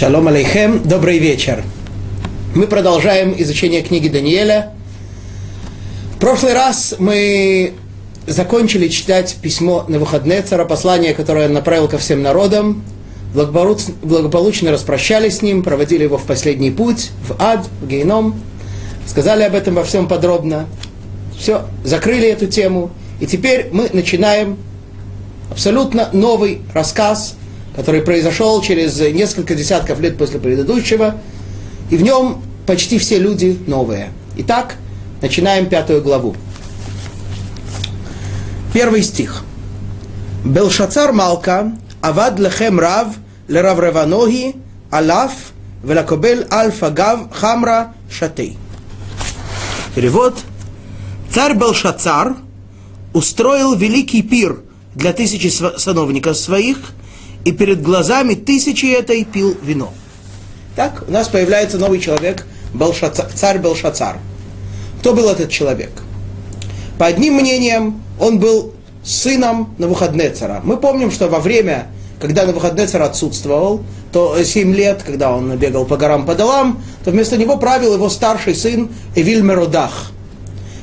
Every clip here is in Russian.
Шалом алейхем, добрый вечер. Мы продолжаем изучение книги Даниэля. В прошлый раз мы закончили читать письмо на выходные цара, послание, которое он направил ко всем народам. Благополучно распрощались с ним, проводили его в последний путь, в ад, в гейном. Сказали об этом во всем подробно. Все, закрыли эту тему. И теперь мы начинаем абсолютно новый рассказ – который произошел через несколько десятков лет после предыдущего, и в нем почти все люди новые. Итак, начинаем пятую главу. Первый стих. Белшацар Малка, Авад лехем рав, лерав реваноги, алаф, велакобель альфа гав, хамра шатей. Перевод. Царь Белшацар устроил великий пир для тысячи сановников своих – и перед глазами тысячи этой пил вино. Так, у нас появляется новый человек, Белшацар, царь Белшацар. Кто был этот человек? По одним мнениям, он был сыном Навуходнецера. Мы помним, что во время, когда Навуходнецер отсутствовал, то 7 лет, когда он бегал по горам по долам, то вместо него правил его старший сын Эвиль Меродах.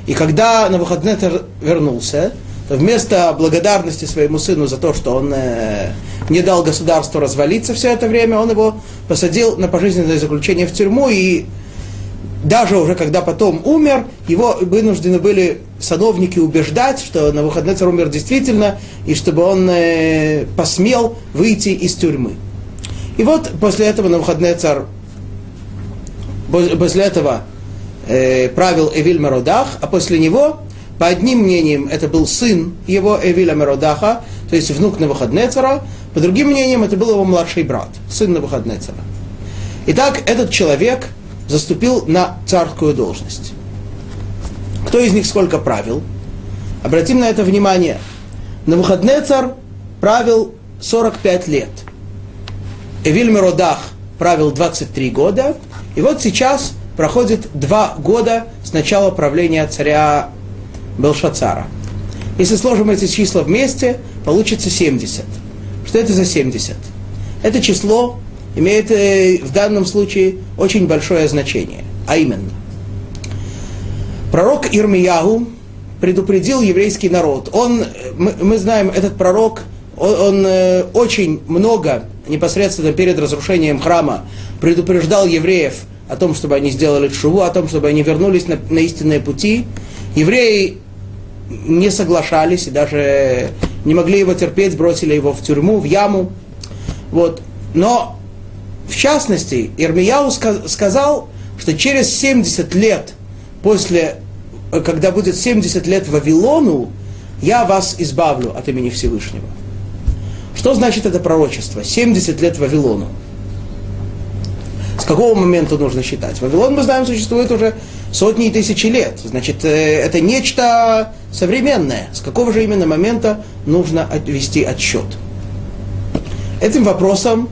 И когда Навуходнецер вернулся, вместо благодарности своему сыну за то, что он э, не дал государству развалиться все это время, он его посадил на пожизненное заключение в тюрьму, и даже уже когда потом умер, его вынуждены были садовники убеждать, что на выходный царь умер действительно, и чтобы он э, посмел выйти из тюрьмы. И вот после этого на выходный царь, после этого э, правил Эвиль Меродах, а после него, по одним мнениям, это был сын его Эвиля Меродаха, то есть внук Навуходнецера, по другим мнениям, это был его младший брат, сын Навуходнецера. Итак, этот человек заступил на царскую должность. Кто из них сколько правил? Обратим на это внимание. Навуходнецар правил 45 лет. Эвиль Меродах правил 23 года. И вот сейчас проходит два года с начала правления царя Белшацара. Если сложим эти числа вместе, получится 70. Что это за 70? Это число имеет э, в данном случае очень большое значение. А именно, пророк Ирмиягу предупредил еврейский народ. Он, мы, мы знаем, этот пророк, он, он э, очень много непосредственно перед разрушением храма предупреждал евреев о том, чтобы они сделали шуву, о том, чтобы они вернулись на, на истинные пути. Евреи не соглашались и даже не могли его терпеть, бросили его в тюрьму, в яму. Вот. Но, в частности, Ирмияу сказал, что через 70 лет после, когда будет 70 лет Вавилону, я вас избавлю от имени Всевышнего. Что значит это пророчество? 70 лет Вавилону. С какого момента нужно считать? Вавилон, мы знаем, существует уже сотни и тысячи лет. Значит, э, это нечто современное. С какого же именно момента нужно вести отсчет? Этим вопросом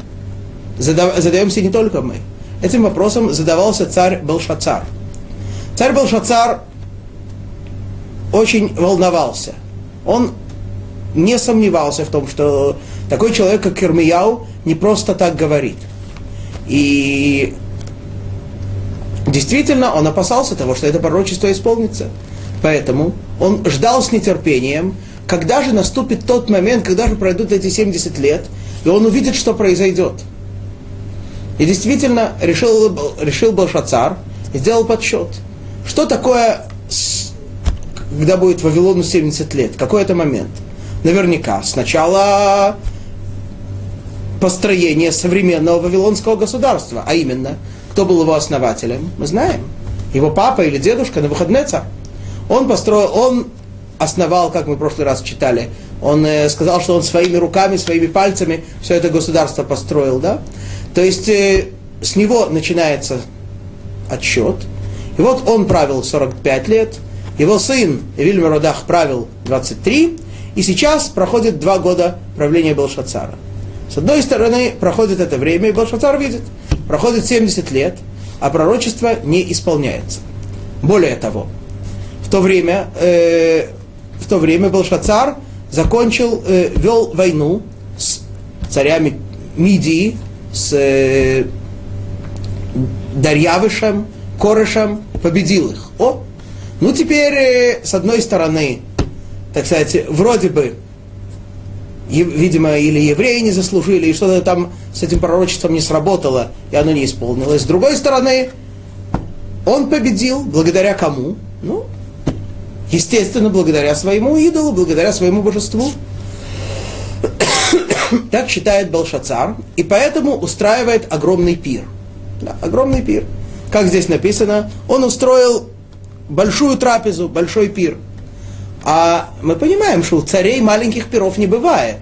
задаемся не только мы. Этим вопросом задавался царь Белшацар. Царь Белшацар очень волновался. Он не сомневался в том, что такой человек, как Кермияу, не просто так говорит. И действительно он опасался того, что это пророчество исполнится. Поэтому он ждал с нетерпением, когда же наступит тот момент, когда же пройдут эти 70 лет, и он увидит, что произойдет. И действительно решил, решил Балшацар и сделал подсчет. Что такое, когда будет Вавилону 70 лет? Какой это момент? Наверняка сначала построение современного вавилонского государства, а именно, кто был его основателем, мы знаем. Его папа или дедушка на выходный царь. Он построил, он основал, как мы в прошлый раз читали, он э, сказал, что он своими руками, своими пальцами все это государство построил, да? То есть э, с него начинается отсчет. И вот он правил 45 лет, его сын Вильмер Родах правил 23, и сейчас проходит два года правления Белшацара. С одной стороны, проходит это время, и Белшацар видит, проходит 70 лет, а пророчество не исполняется. Более того, в то время, э, в то время Белшацар закончил, э, вел войну с царями Мидии, с э, Дарьявышем, Корышем, победил их. О, ну теперь, э, с одной стороны, так сказать, вроде бы, видимо, или евреи не заслужили, и что-то там с этим пророчеством не сработало, и оно не исполнилось. С другой стороны, он победил, благодаря кому? Ну, естественно, благодаря своему идолу, благодаря своему божеству. так считает Белшацар, и поэтому устраивает огромный пир. Да, огромный пир. Как здесь написано, он устроил большую трапезу, большой пир. А мы понимаем, что у царей маленьких пиров не бывает.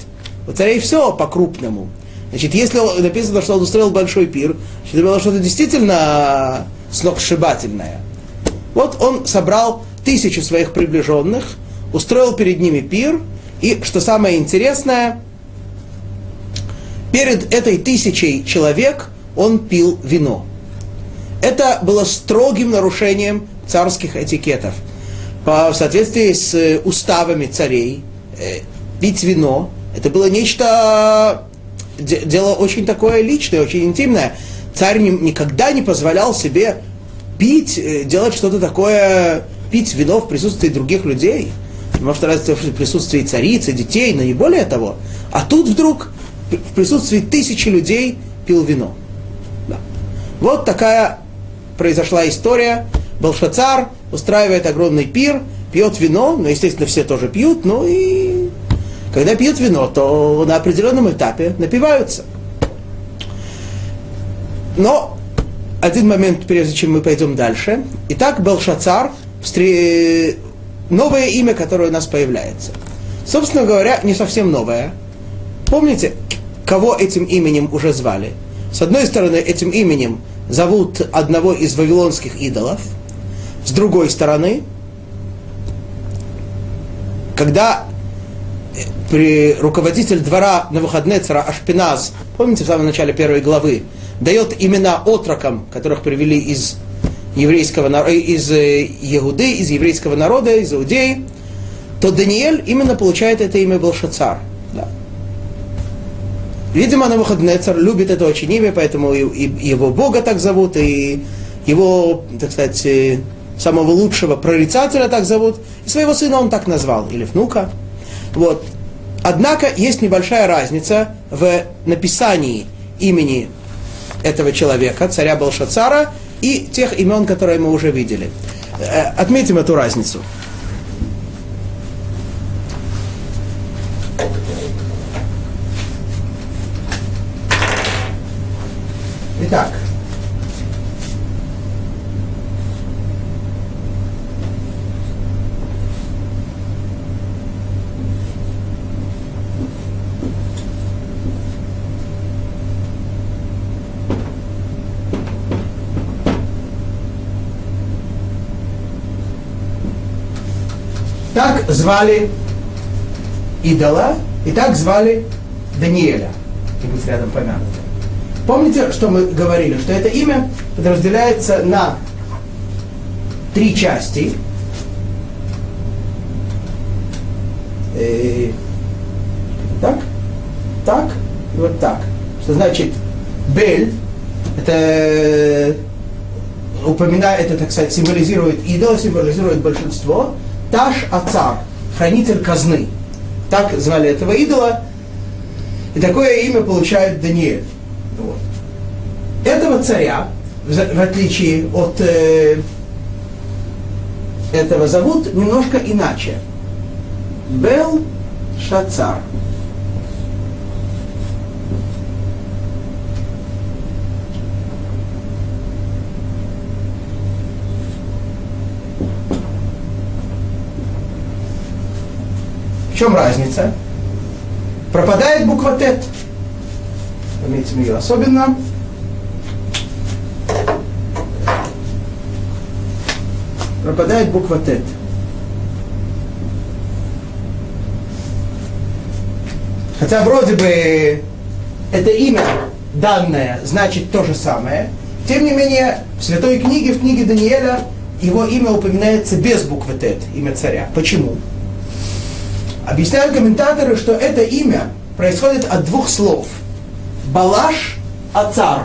У царей все по-крупному. Значит, если написано, что он устроил большой пир, значит, это было что-то действительно сногсшибательное. Вот он собрал тысячу своих приближенных, устроил перед ними пир, и, что самое интересное, перед этой тысячей человек он пил вино. Это было строгим нарушением царских этикетов. По, в соответствии с уставами царей, э, пить вино, это было нечто, дело очень такое личное, очень интимное. Царь никогда не позволял себе пить, э, делать что-то такое, пить вино в присутствии других людей. Может, разве в присутствии царицы, детей, но не более того. А тут вдруг в присутствии тысячи людей пил вино. Да. Вот такая произошла история. Балшацар устраивает огромный пир, пьет вино, ну, естественно, все тоже пьют, ну и когда пьют вино, то на определенном этапе напиваются. Но один момент, прежде чем мы пойдем дальше. Итак, Белшацар, новое имя, которое у нас появляется. Собственно говоря, не совсем новое. Помните, кого этим именем уже звали? С одной стороны, этим именем зовут одного из вавилонских идолов. С другой стороны, когда при руководитель двора на выходные цара Ашпиназ, помните в самом начале первой главы, дает имена отрокам, которых привели из еврейского э, из Егуды, из еврейского народа, из Иудеи, то Даниэль именно получает это имя Белшацар. Да. Видимо, на выходные царь любит это очень имя, поэтому и, и его Бога так зовут, и его, так сказать, э, самого лучшего прорицателя так зовут, и своего сына он так назвал, или внука. Вот. Однако есть небольшая разница в написании имени этого человека, царя Балшацара, и тех имен, которые мы уже видели. Э, отметим эту разницу. Итак, Так звали идола, и так звали Даниэля, и быть рядом помянуто. Помните, что мы говорили, что это имя подразделяется на три части. И, э, так, так и вот так. Что значит Бель, это упоминает, это, так сказать, символизирует идол, символизирует большинство, Таш Ацар, хранитель казны. Так звали этого идола. И такое имя получает Даниэль. Вот. Этого царя, в, отличие от э, этого, зовут немножко иначе. Бел Шацар. Чем разница? Пропадает буква Тет. Пометим ее особенно. Пропадает буква Тет. Хотя вроде бы это имя данное значит то же самое, тем не менее в Святой книге, в книге Даниэля, его имя упоминается без буквы Тет, имя царя. Почему? Объясняют комментаторы, что это имя происходит от двух слов. Балаш Ацар.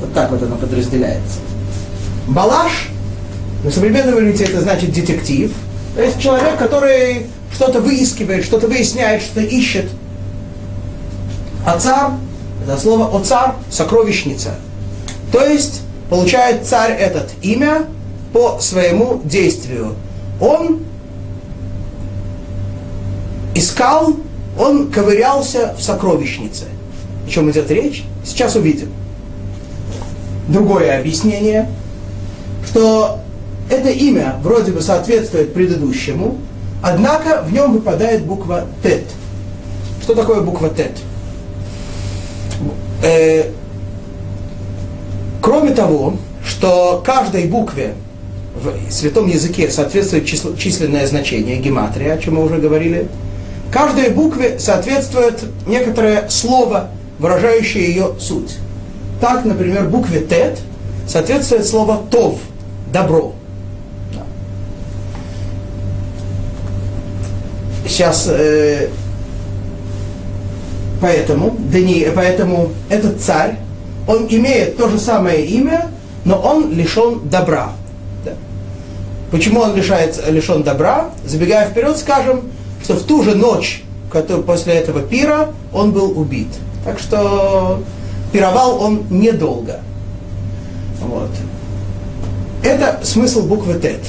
Вот так вот оно подразделяется. Балаш, на современном иврите это значит детектив. То есть человек, который что-то выискивает, что-то выясняет, что-то ищет. Ацар, это слово оцар, сокровищница. То есть, получает царь этот имя по своему действию. Он искал, он ковырялся в сокровищнице. О чем идет речь? Сейчас увидим. Другое объяснение, что это имя вроде бы соответствует предыдущему, однако в нем выпадает буква Тет. Что такое буква Тет? Э, кроме того, что каждой букве в святом языке соответствует число, численное значение, гематрия, о чем мы уже говорили, каждой букве соответствует некоторое слово, выражающее ее суть. Так, например, букве Тет соответствует слово Тов, добро. Сейчас э, поэтому, Дани, поэтому этот царь, он имеет то же самое имя, но он лишен добра. Да. Почему он лишается, лишен добра? Забегая вперед, скажем, что в ту же ночь, после этого пира, он был убит. Так что пировал он недолго. Вот. Это смысл буквы Тет.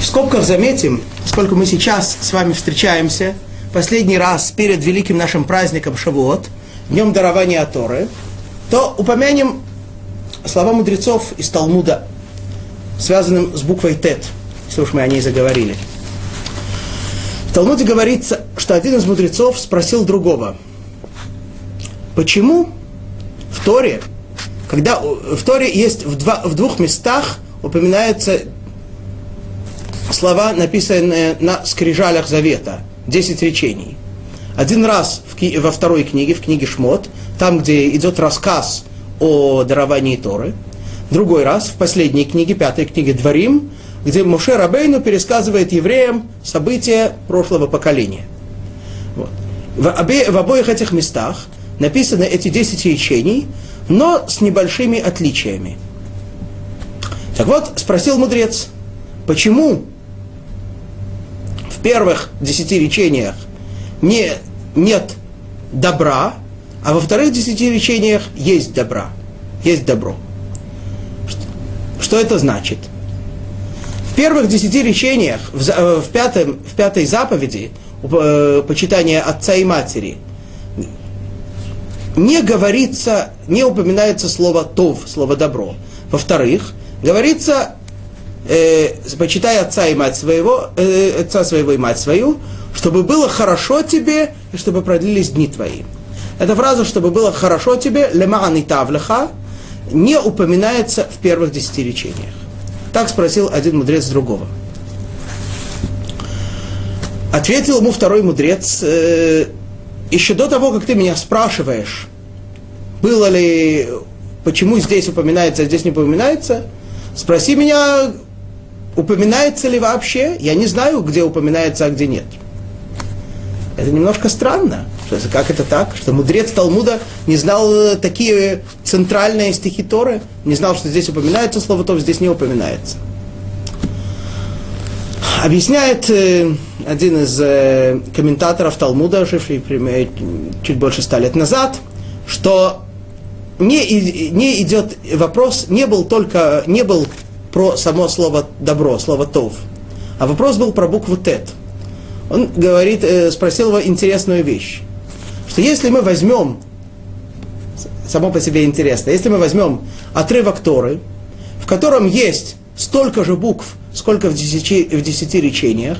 В скобках заметим, сколько мы сейчас с вами встречаемся, последний раз перед великим нашим праздником Шавуот, днем дарования Торы, то упомянем слова мудрецов из Талмуда, связанным с буквой Тет, если уж мы о ней заговорили. В Талмуде говорится, что один из мудрецов спросил другого – Почему в Торе, когда в Торе есть в, два, в двух местах упоминаются слова, написанные на скрижалях Завета, 10 речений. Один раз в, во второй книге, в книге Шмот, там, где идет рассказ о даровании Торы. Другой раз в последней книге, пятой книге Дворим, где Моше Рабейну пересказывает евреям события прошлого поколения. Вот. В, обе, в обоих этих местах написаны эти 10 речений, но с небольшими отличиями. Так вот, спросил мудрец, почему в первых десяти речениях не, нет добра, а во вторых десяти речениях есть добра, есть добро. Что, это значит? В первых десяти речениях, в, э, в, пятом, в пятой заповеди, э, почитания отца и матери – не говорится, не упоминается слово «тов», слово «добро». Во-вторых, говорится, э, почитай отца и мать своего, э, отца своего и мать свою, чтобы было хорошо тебе и чтобы продлились дни твои. Эта фраза «чтобы было хорошо тебе», «лемаан и тавлеха», не упоминается в первых десяти речениях. Так спросил один мудрец другого. Ответил ему второй мудрец, э, еще до того, как ты меня спрашиваешь, было ли, почему здесь упоминается, а здесь не упоминается, спроси меня, упоминается ли вообще, я не знаю, где упоминается, а где нет. Это немножко странно. Как это так? Что мудрец Талмуда не знал э, такие центральные стихи Торы, не знал, что здесь упоминается слово то, здесь не упоминается. Объясняет э, один из э, комментаторов Талмуда, живший э, чуть больше ста лет назад, что не, не идет вопрос, не был только, не был про само слово добро, слово тов, а вопрос был про букву тет. Он говорит, э, спросил его интересную вещь, что если мы возьмем, само по себе интересно, если мы возьмем отрывок Торы, в котором есть столько же букв, сколько в десяти, в десяти речениях,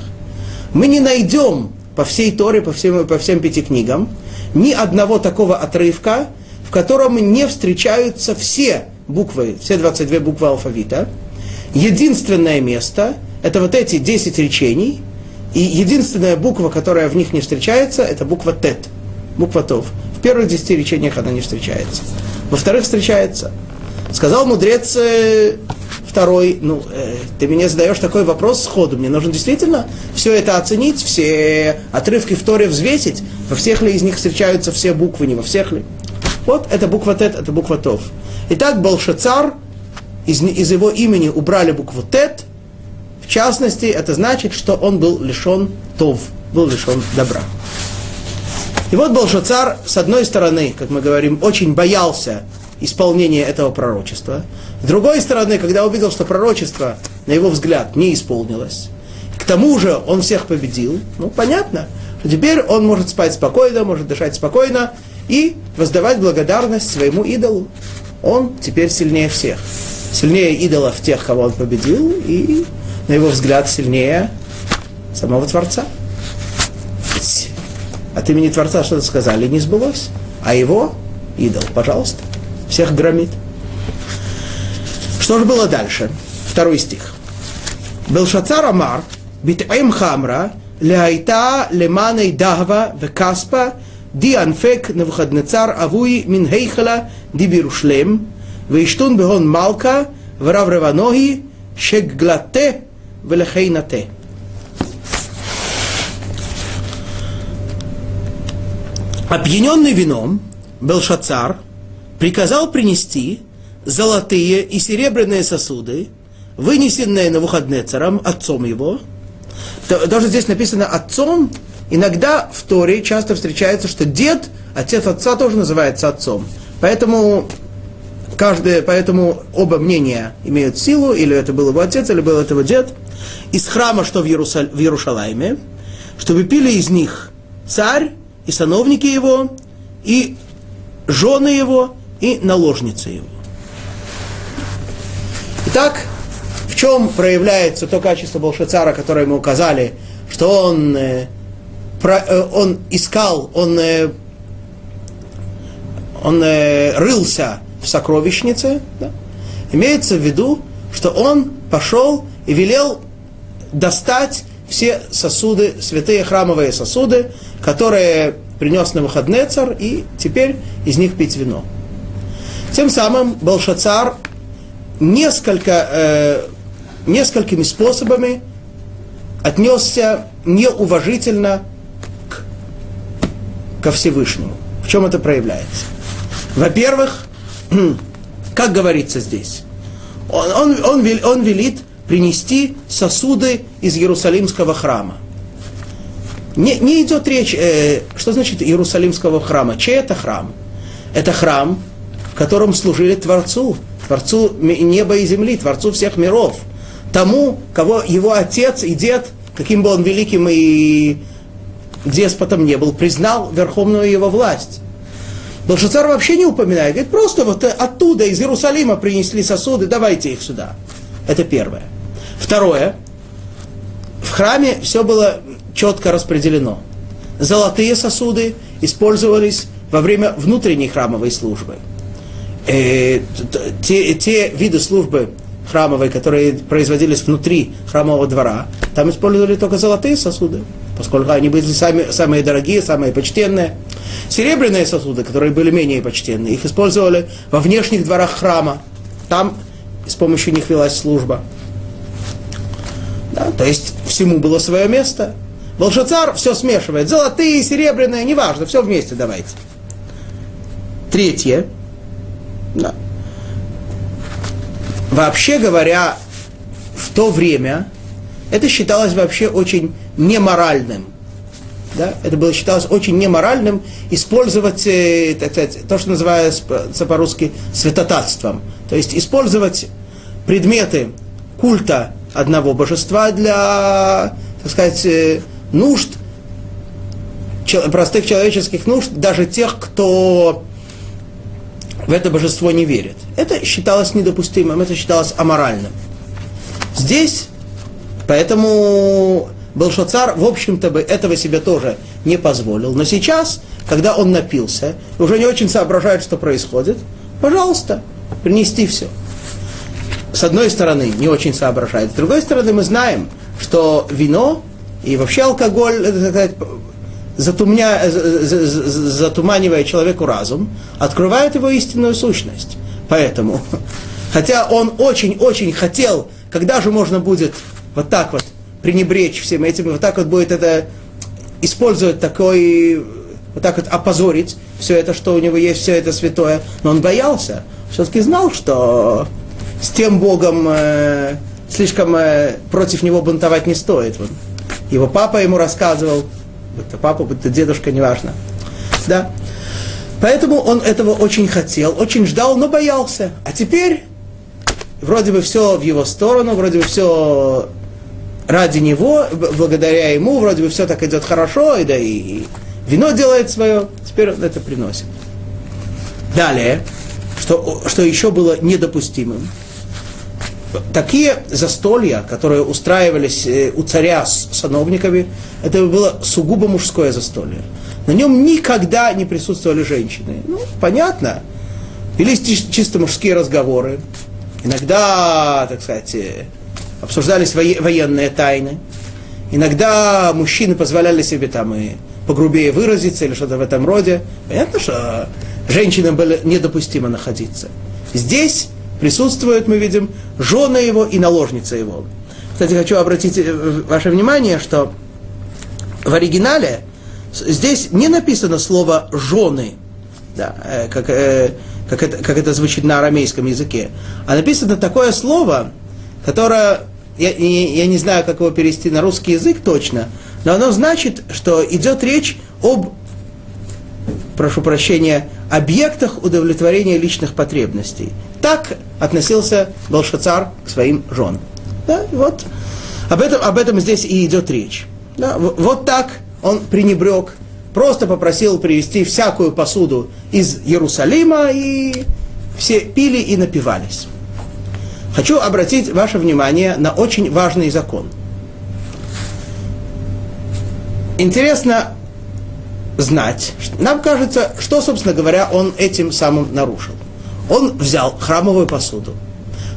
мы не найдем по всей Торе, по всем, по всем пяти книгам, ни одного такого отрывка, в котором не встречаются все буквы, все 22 буквы алфавита. Единственное место – это вот эти 10 речений, и единственная буква, которая в них не встречается, это буква Тет, буква Тов. В первых 10 речениях она не встречается. Во вторых встречается. Сказал мудрец э, второй, ну, э, ты мне задаешь такой вопрос сходу, мне нужно действительно все это оценить, все отрывки в Торе взвесить, во всех ли из них встречаются все буквы, не во всех ли. Вот, это буква Тет, это буква Тов. Итак, Балшацар, из, из его имени убрали букву Тет, в частности, это значит, что он был лишен Тов, был лишен добра. И вот Балшацар, с одной стороны, как мы говорим, очень боялся исполнения этого пророчества. С другой стороны, когда увидел, что пророчество, на его взгляд, не исполнилось, к тому же он всех победил, ну, понятно, что теперь он может спать спокойно, может дышать спокойно и воздавать благодарность своему идолу. Он теперь сильнее всех. Сильнее идолов тех, кого он победил, и, на его взгляд, сильнее самого Творца. От имени Творца что-то сказали, не сбылось. А его идол, пожалуйста, всех громит. Что же было дальше? Второй стих. Белшацар Амар, битаим хамра, ляйта леманей дагва векаспа, ди анфек навхаднецар Авуй мин хейхала ди бирушлем, бегон малка, врав реванохи, шегглате велехейнате. Опьяненный вином Белшацар приказал принести золотые и серебряные сосуды, вынесенные на Навуходнецером, отцом его. Даже здесь написано «отцом», Иногда в Торе часто встречается, что дед, отец отца тоже называется отцом. Поэтому каждое, поэтому оба мнения имеют силу, или это был его отец, или был это его дед. Из храма, что в, Иерусаль, в Иерушалайме, чтобы пили из них царь и сановники его, и жены его, и наложницы его. Итак, в чем проявляется то качество Болшацара, которое мы указали, что он, э, про, э, он искал, он, э, он э, рылся в сокровищнице, да? имеется в виду, что он пошел и велел достать все сосуды, святые храмовые сосуды, которые принес на выходные царь, и теперь из них пить вино. Тем самым Балшацар несколько, э, несколькими способами отнесся неуважительно к, ко Всевышнему. В чем это проявляется? Во-первых, как говорится здесь, он, он, он, он велит принести сосуды из Иерусалимского храма. Не, не идет речь, э, что значит Иерусалимского храма. Чей это храм? Это храм, в котором служили Творцу, Творцу неба и земли, Творцу всех миров. Тому, кого его отец и дед, каким бы он великим и деспотом не был, признал верховную его власть. Белшацар вообще не упоминает, говорит, просто вот оттуда, из Иерусалима принесли сосуды, давайте их сюда. Это первое. Второе, в храме все было четко распределено. Золотые сосуды использовались во время внутренней храмовой службы. Э, те, те виды службы храмовой, которые производились внутри храмового двора, там использовали только золотые сосуды, поскольку они были сами, самые дорогие, самые почтенные. Серебряные сосуды, которые были менее почтенные, их использовали во внешних дворах храма. Там с помощью них велась служба. Да, то есть всему было свое место. Волшацар все смешивает. Золотые, серебряные, неважно, все вместе давайте. Третье. Да. Вообще говоря, в то время это считалось вообще очень неморальным. Да? Это было считалось очень неморальным использовать, э, так сказать, то, что называется по-русски святотатством. То есть использовать предметы культа одного божества для, так сказать, э, нужд, простых человеческих нужд, даже тех, кто в это божество не верит. Это считалось недопустимым, это считалось аморальным. Здесь, поэтому Белшацар, в общем-то, бы этого себе тоже не позволил. Но сейчас, когда он напился, уже не очень соображает, что происходит, пожалуйста, принести все. С одной стороны, не очень соображает. С другой стороны, мы знаем, что вино и вообще алкоголь, это, так затумня, затуманивая человеку разум, открывает его истинную сущность. Поэтому Хотя он очень-очень хотел, когда же можно будет вот так вот пренебречь всем этим, и вот так вот будет это использовать такой, вот так вот опозорить все это, что у него есть, все это святое. Но он боялся, все-таки знал, что с тем Богом э, слишком э, против него бунтовать не стоит. Вот. Его папа ему рассказывал, будь то папа, будь то дедушка, неважно. Да. Поэтому он этого очень хотел, очень ждал, но боялся. А теперь вроде бы все в его сторону, вроде бы все ради него, благодаря ему, вроде бы все так идет хорошо, и да и вино делает свое, теперь он это приносит. Далее, что, что еще было недопустимым. Такие застолья, которые устраивались э, у царя с сановниками, это было сугубо мужское застолье. На нем никогда не присутствовали женщины. Ну, понятно. Велись чисто мужские разговоры. Иногда, так сказать, э, обсуждались военные тайны. Иногда мужчины позволяли себе там и погрубее выразиться или что-то в этом роде. Понятно, что женщинам было недопустимо находиться. Здесь присутствуют, мы видим, жены его и наложница его. Кстати, хочу обратить э, ваше внимание, что в оригинале здесь не написано слово «жены», да, э, как, как это, как это звучит на арамейском языке. А написано такое слово, которое, я, я, не знаю, как его перевести на русский язык точно, но оно значит, что идет речь об, прошу прощения, объектах удовлетворения личных потребностей. Так относился Балшацар к своим женам. Да, вот. Об этом, об этом здесь и идет речь. Да, вот так он пренебрег просто попросил привезти всякую посуду из Иерусалима, и все пили и напивались. Хочу обратить ваше внимание на очень важный закон. Интересно знать, нам кажется, что, собственно говоря, он этим самым нарушил. Он взял храмовую посуду.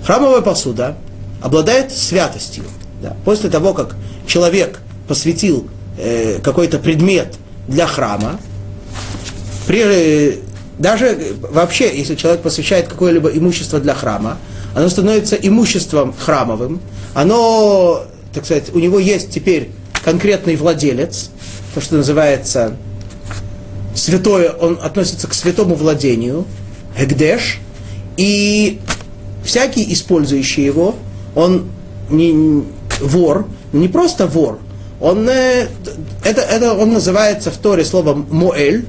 Храмовая посуда обладает святостью. Да. После того, как человек посвятил э, какой-то предмет для храма. При, даже вообще, если человек посвящает какое-либо имущество для храма, оно становится имуществом храмовым, оно, так сказать, у него есть теперь конкретный владелец, то, что называется святое, он относится к святому владению, Эгдеш, и всякий использующий его, он не вор, не просто вор, он, э, это, это он называется в Торе словом «моэль»,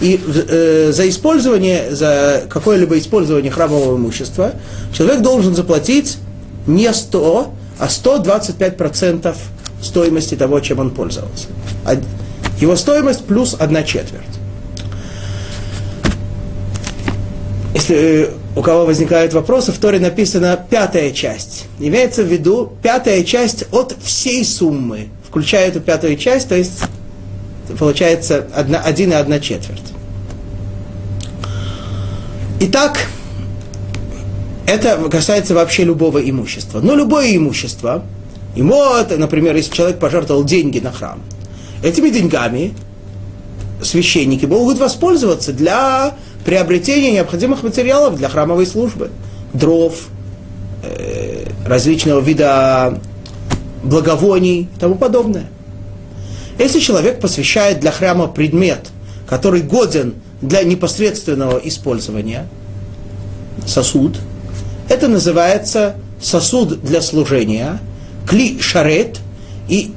и э, за использование, за какое-либо использование храмового имущества человек должен заплатить не 100, а 125% стоимости того, чем он пользовался. Его стоимость плюс одна четверть. Если э, у кого возникают вопросы, в Торе написана пятая часть. Имеется в виду пятая часть от всей суммы включая эту пятую часть, то есть получается один и одна четверть. Итак, это касается вообще любого имущества. Но любое имущество, ему, например, если человек пожертвовал деньги на храм, этими деньгами священники могут воспользоваться для приобретения необходимых материалов для храмовой службы. Дров, э, различного вида благовоний и тому подобное. Если человек посвящает для храма предмет, который годен для непосредственного использования, сосуд, это называется сосуд для служения, кли шарет, и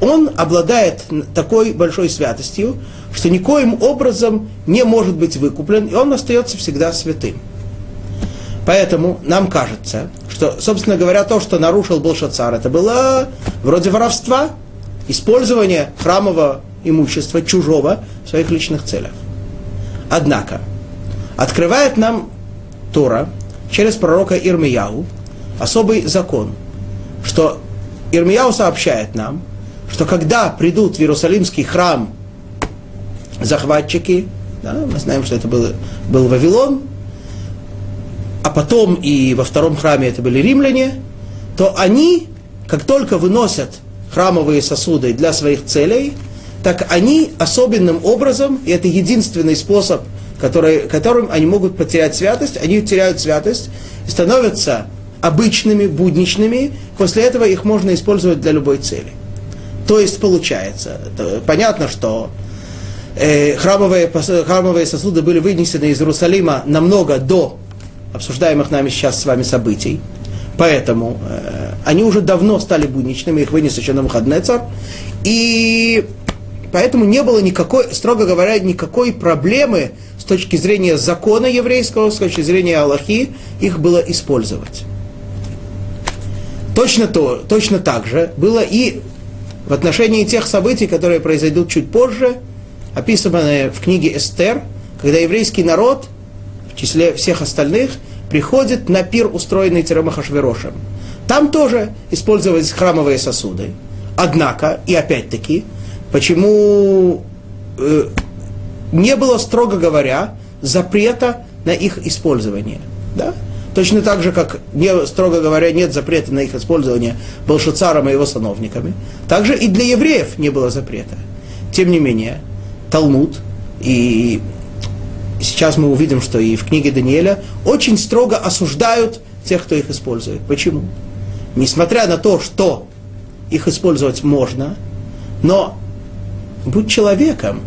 он обладает такой большой святостью, что никоим образом не может быть выкуплен, и он остается всегда святым. Поэтому нам кажется, что, собственно говоря, то, что нарушил Болшацар, это было вроде воровства, использование храмового имущества чужого в своих личных целях. Однако, открывает нам Тора через пророка Ирмияу особый закон, что Ирмияу сообщает нам, что когда придут в Иерусалимский храм захватчики, да, мы знаем, что это был, был Вавилон, а потом и во втором храме это были римляне, то они, как только выносят храмовые сосуды для своих целей, так они особенным образом, и это единственный способ которые, которым они могут потерять святость, они теряют святость становятся обычными, будничными, после этого их можно использовать для любой цели. То есть получается, понятно, что э, храмовые, храмовые сосуды были вынесены из Иерусалима намного до обсуждаемых нами сейчас с вами событий. Поэтому э, они уже давно стали будничными, их вынес еще на выходный царь. И поэтому не было никакой, строго говоря, никакой проблемы с точки зрения закона еврейского, с точки зрения Аллахи, их было использовать. Точно, то, точно так же было и в отношении тех событий, которые произойдут чуть позже, описанные в книге Эстер, когда еврейский народ, в числе всех остальных, приходит на пир, устроенный Терем Хашверошем. Там тоже использовались храмовые сосуды. Однако, и опять-таки, почему э, не было, строго говоря, запрета на их использование. Да? Точно так же, как, не, строго говоря, нет запрета на их использование Балшицаром и его сановниками, также и для евреев не было запрета. Тем не менее, Талмуд и сейчас мы увидим, что и в книге Даниэля очень строго осуждают тех, кто их использует. Почему? Несмотря на то, что их использовать можно, но будь человеком.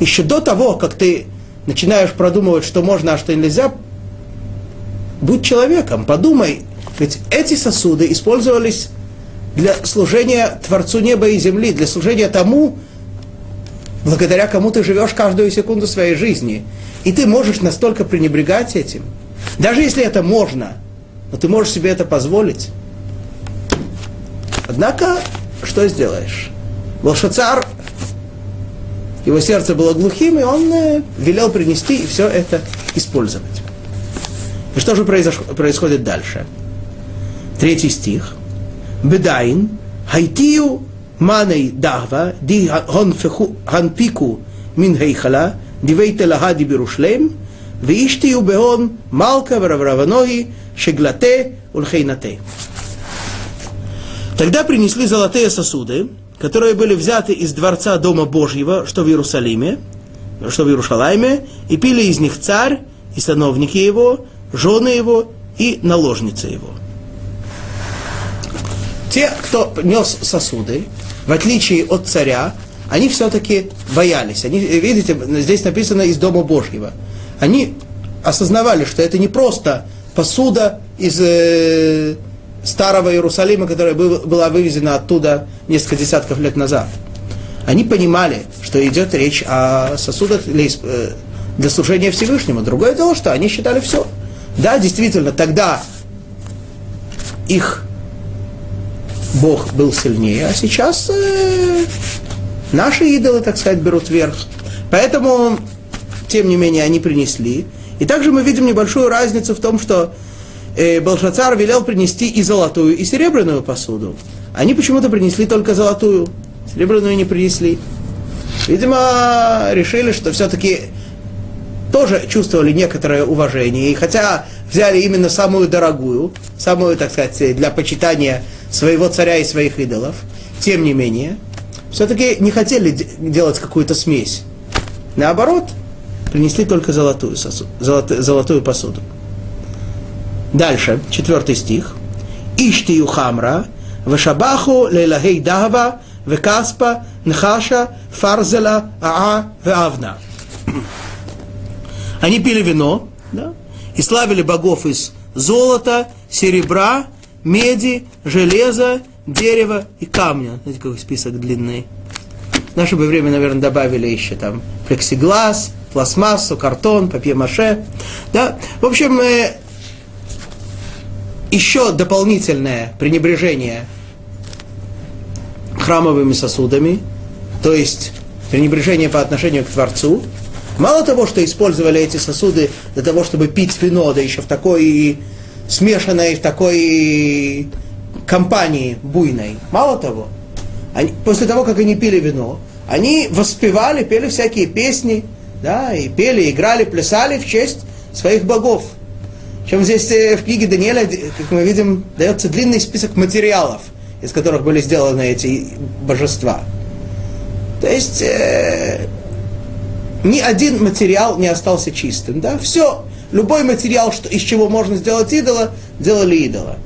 Еще до того, как ты начинаешь продумывать, что можно, а что нельзя, будь человеком, подумай. Ведь эти сосуды использовались для служения Творцу неба и земли, для служения тому, благодаря кому ты живешь каждую секунду своей жизни. И ты можешь настолько пренебрегать этим. Даже если это можно, но ты можешь себе это позволить. Однако, что сделаешь? Волшацар, его сердце было глухим, и он э, велел принести и все это использовать. И что же происходит дальше? Третий стих. Бедайн, хайтию маней дахва, ди ханпику мин хейхала, дивейте лагади бирушлем, ואישתיו בהון מלכה ורברבנוהי шеглате ульхейнате. Тогда принесли золотые сосуды, которые были взяты из дворца Дома Божьего, что в Иерусалиме, что в Иерушалайме, и пили из них царь и сановники его, жены его и наложницы его. Те, кто нес сосуды, в отличие от царя, они все-таки боялись. Они, видите, здесь написано из Дома Божьего. Они осознавали, что это не просто посуда из э, старого Иерусалима, которая был, была вывезена оттуда несколько десятков лет назад. Они понимали, что идет речь о сосудах для, э, для служения Всевышнему. Другое дело, что они считали все – да, действительно, тогда их Бог был сильнее, а сейчас э, наши идолы, так сказать, берут верх. Поэтому, тем не менее, они принесли. И также мы видим небольшую разницу в том, что э, Балшацар велел принести и золотую, и серебряную посуду. Они почему-то принесли только золотую, серебряную не принесли. Видимо, решили, что все-таки тоже чувствовали некоторое уважение. И хотя взяли именно самую дорогую, самую, так сказать, для почитания своего царя и своих идолов, тем не менее, все-таки не хотели делать какую-то смесь. Наоборот, принесли только золотую, сосуд, золотую, золотую посуду. Дальше, четвертый стих. Иштию хамра, вешабаху лейлахей дахава, векаспа, нхаша, фарзела, аа, веавна. Они пили вино, да, и славили богов из золота, серебра, меди, железа, дерева и камня. Знаете, какой список длинный. В наше бы время, наверное, добавили еще там плексиглаз, пластмассу, картон, папье-маше. Да? В общем, э, еще дополнительное пренебрежение храмовыми сосудами, то есть пренебрежение по отношению к Творцу, Мало того, что использовали эти сосуды для того, чтобы пить вино, да еще в такой смешанной, в такой компании буйной. Мало того, они, после того, как они пили вино, они воспевали, пели всякие песни, да, и пели, играли, плясали в честь своих богов. Чем здесь э, в книге Даниэля, как мы видим, дается длинный список материалов, из которых были сделаны эти божества. То есть э, ни один материал не остался чистым. Да? Все, любой материал, что, из чего можно сделать идола, делали идола.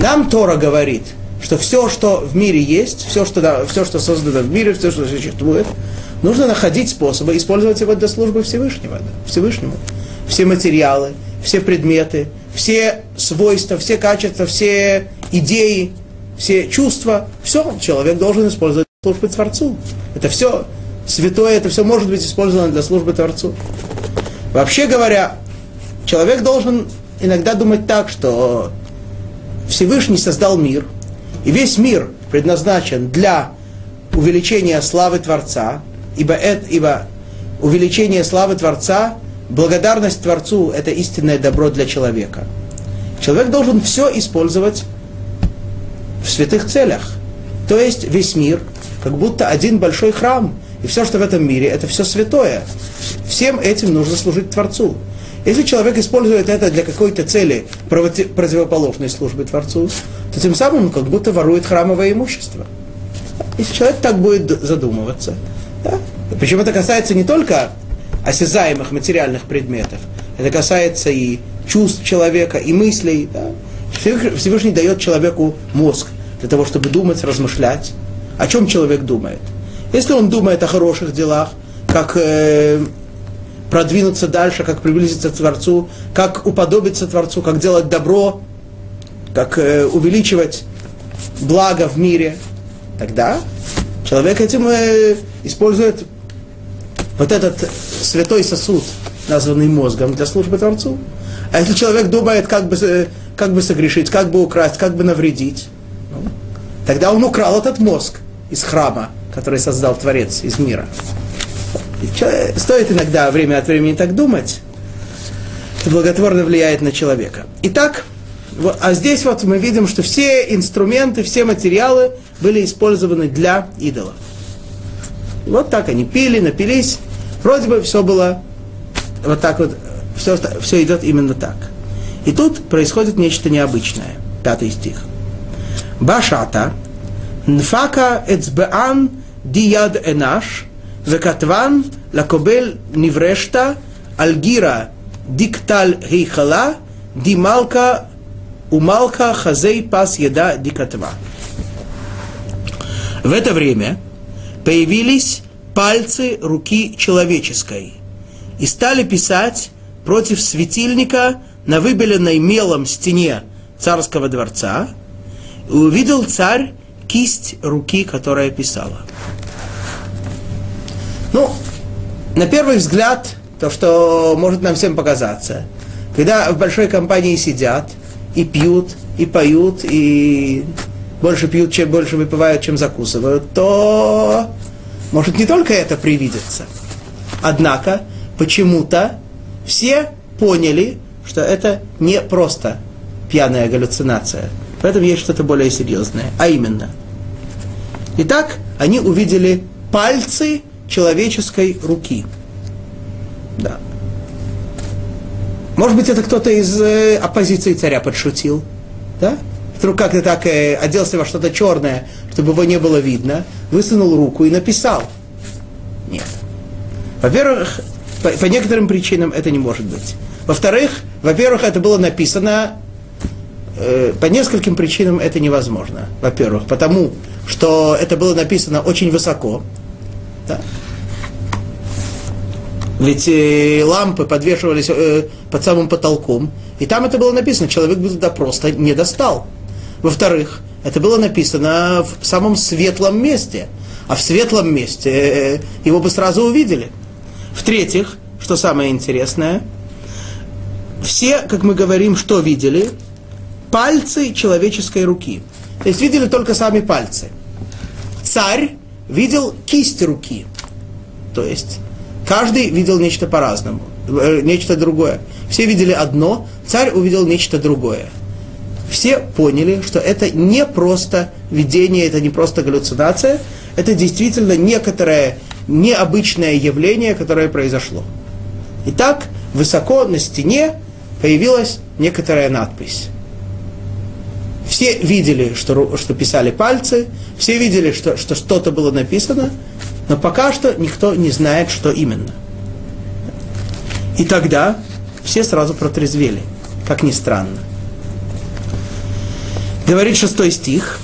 Нам Тора говорит, что все, что в мире есть, все, что, да, все, что создано в мире, все, что существует, нужно находить способы использовать его для службы Всевышнего, Всевышнему. Все материалы, все предметы, все свойства, все качества, все идеи, все чувства, все человек должен использовать службы Творцу. Это все святое, это все может быть использовано для службы Творцу. Вообще говоря, человек должен иногда думать так, что Всевышний создал мир, и весь мир предназначен для увеличения славы Творца, ибо, это, ибо увеличение славы Творца, благодарность Творцу – это истинное добро для человека. Человек должен все использовать в святых целях. То есть весь мир, как будто один большой храм, и все, что в этом мире, это все святое. Всем этим нужно служить Творцу. Если человек использует это для какой-то цели противоположной службы Творцу, то тем самым он как будто ворует храмовое имущество. Если человек так будет задумываться, да? причем это касается не только осязаемых материальных предметов, это касается и чувств человека, и мыслей. Да? Всевышний дает человеку мозг для того, чтобы думать, размышлять. О чем человек думает? Если он думает о хороших делах, как э, продвинуться дальше, как приблизиться к Творцу, как уподобиться Творцу, как делать добро, как э, увеличивать благо в мире, тогда человек этим э, использует вот этот святой сосуд, названный мозгом, для службы Творцу. А если человек думает, как бы, э, как бы согрешить, как бы украсть, как бы навредить, ну, тогда он украл этот мозг из храма, который создал Творец из мира. Стоит иногда время от времени так думать. Это благотворно влияет на человека. Итак, вот, а здесь вот мы видим, что все инструменты, все материалы были использованы для идолов. Вот так они пили, напились. Вроде бы все было вот так вот, все, все идет именно так. И тут происходит нечто необычное. Пятый стих. Башата, нфака эцбеан диад энаш, закатван, лакобель неврешта, альгира дикталь хейхала, дималка умалка хазей пас еда дикатва. В это время появились пальцы руки человеческой и стали писать против светильника на выбеленной мелом стене царского дворца, и увидел царь кисть руки, которая писала. Ну, на первый взгляд, то, что может нам всем показаться, когда в большой компании сидят и пьют, и поют, и больше пьют, чем больше выпивают, чем закусывают, то может не только это привидеться. Однако почему-то все поняли, что это не просто пьяная галлюцинация. В этом есть что-то более серьезное. А именно. Итак, они увидели пальцы человеческой руки. Да. Может быть, это кто-то из э, оппозиции царя подшутил, да? Вдруг как-то так э, оделся во что-то черное, чтобы его не было видно, высунул руку и написал. Нет. Во-первых, по, по некоторым причинам это не может быть. Во-вторых, во-первых, это было написано э, по нескольким причинам это невозможно. Во-первых, потому что это было написано очень высоко. Да? Ведь э, лампы подвешивались э, под самым потолком, и там это было написано, человек бы туда просто не достал. Во-вторых, это было написано в самом светлом месте, а в светлом месте э, его бы сразу увидели. В-третьих, что самое интересное, все, как мы говорим, что видели? Пальцы человеческой руки. То есть видели только сами пальцы. Царь видел кисть руки. То есть Каждый видел нечто по-разному, э, нечто другое. Все видели одно, царь увидел нечто другое. Все поняли, что это не просто видение, это не просто галлюцинация, это действительно некоторое необычное явление, которое произошло. Итак, высоко на стене появилась некоторая надпись. Все видели, что, что писали пальцы, все видели, что, что что-то было написано, но пока что никто не знает, что именно. И тогда все сразу протрезвели, как ни странно. Говорит шестой стих.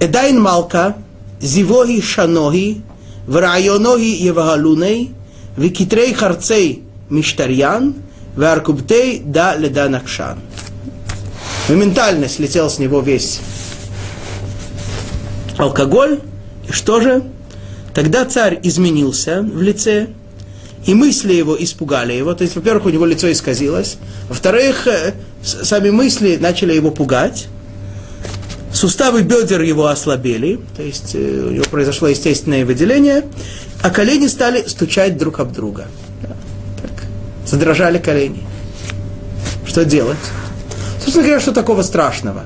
Эдайн малка, зивоги шаноги, врайоноги евагалуней, викитрей харцей миштарьян, варкубтей да леда накшан. Моментально слетел с него весь алкоголь. И что же? Тогда царь изменился в лице, и мысли его испугали его. То есть, во-первых, у него лицо исказилось. Во-вторых, э, сами мысли начали его пугать. Суставы бедер его ослабели, то есть э, у него произошло естественное выделение, а колени стали стучать друг об друга. Так. Задрожали колени. Что делать? Собственно говоря, что такого страшного?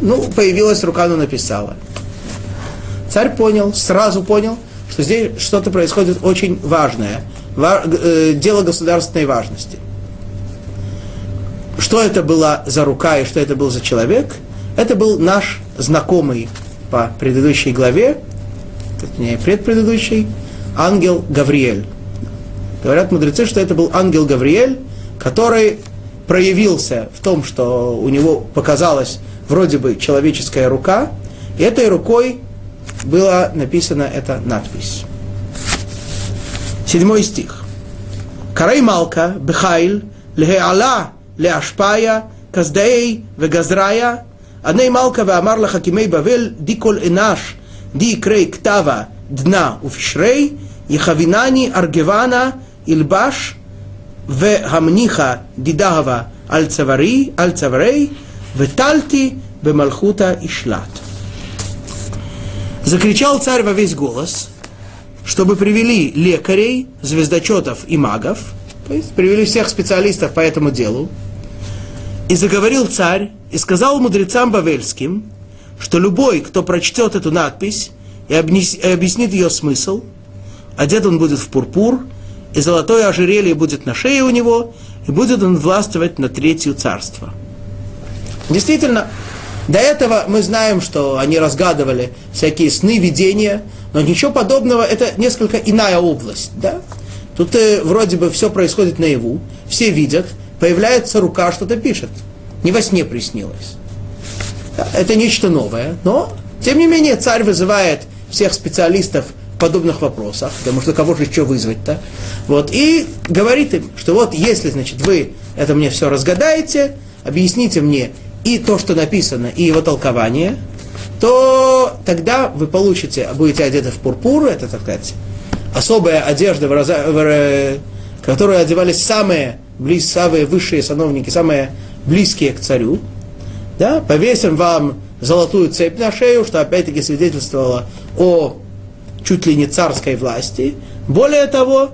Ну, появилась рука, но написала. Царь понял, сразу понял, что здесь что-то происходит очень важное, э, дело государственной важности. Что это была за рука и что это был за человек, это был наш знакомый по предыдущей главе, точнее, предпредыдущей, ангел Гавриэль. Говорят мудрецы, что это был ангел Гавриэль, который проявился в том, что у него показалась вроде бы человеческая рука, и этой рукой была написана эта надпись. Седьмой стих. Карай Малка, Бехайль, Лехеала, Леашпая, Каздаей, Вегазрая, Аней Малка, Веамар Лахакимей Бавель, дикол Энаш, Ди Крей Ктава, Дна Уфишрей, Ехавинани, Аргевана, Ильбаш, Вегамниха, Дидагава, Альцавари, Альцаварей, Ветальти, Бемалхута и Шлат. Закричал царь во весь голос, чтобы привели лекарей, звездочетов и магов, то есть привели всех специалистов по этому делу, и заговорил царь и сказал мудрецам бавельским, что любой, кто прочтет эту надпись и объяснит ее смысл, одет он будет в пурпур, и золотое ожерелье будет на шее у него, и будет он властвовать на третью царство. Действительно, до этого мы знаем, что они разгадывали всякие сны, видения, но ничего подобного, это несколько иная область. Да? Тут э, вроде бы все происходит наяву, все видят, появляется рука, что-то пишет. Не во сне приснилось. Да? Это нечто новое, но, тем не менее, царь вызывает всех специалистов в подобных вопросах, потому что кого же еще вызвать-то? Вот, и говорит им, что вот если, значит, вы это мне все разгадаете, объясните мне, и то, что написано, и его толкование, то тогда вы получите, будете одеты в пурпур, это, так сказать, особая одежда, которую одевались самые, близ, самые высшие сановники, самые близкие к царю. Да? Повесим вам золотую цепь на шею, что опять-таки свидетельствовало о чуть ли не царской власти. Более того,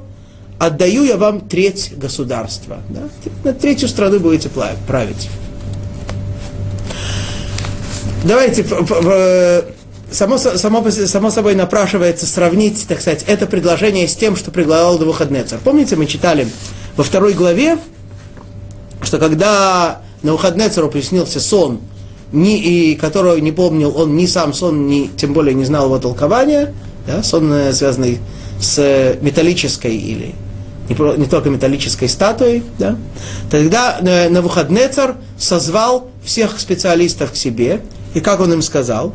отдаю я вам треть государства. Да? На третью страну будете править давайте, само, само, само собой напрашивается сравнить, так сказать, это предложение с тем, что предлагал Навуходнецар. Помните, мы читали во второй главе, что когда Навуходнецару приснился сон, ни, и которого не помнил он ни сам сон, ни, тем более не знал его толкования, да, сон, э, связанный с металлической или не, не только металлической статуей, да, тогда э, Навуходнецар созвал всех специалистов к себе и как он им сказал?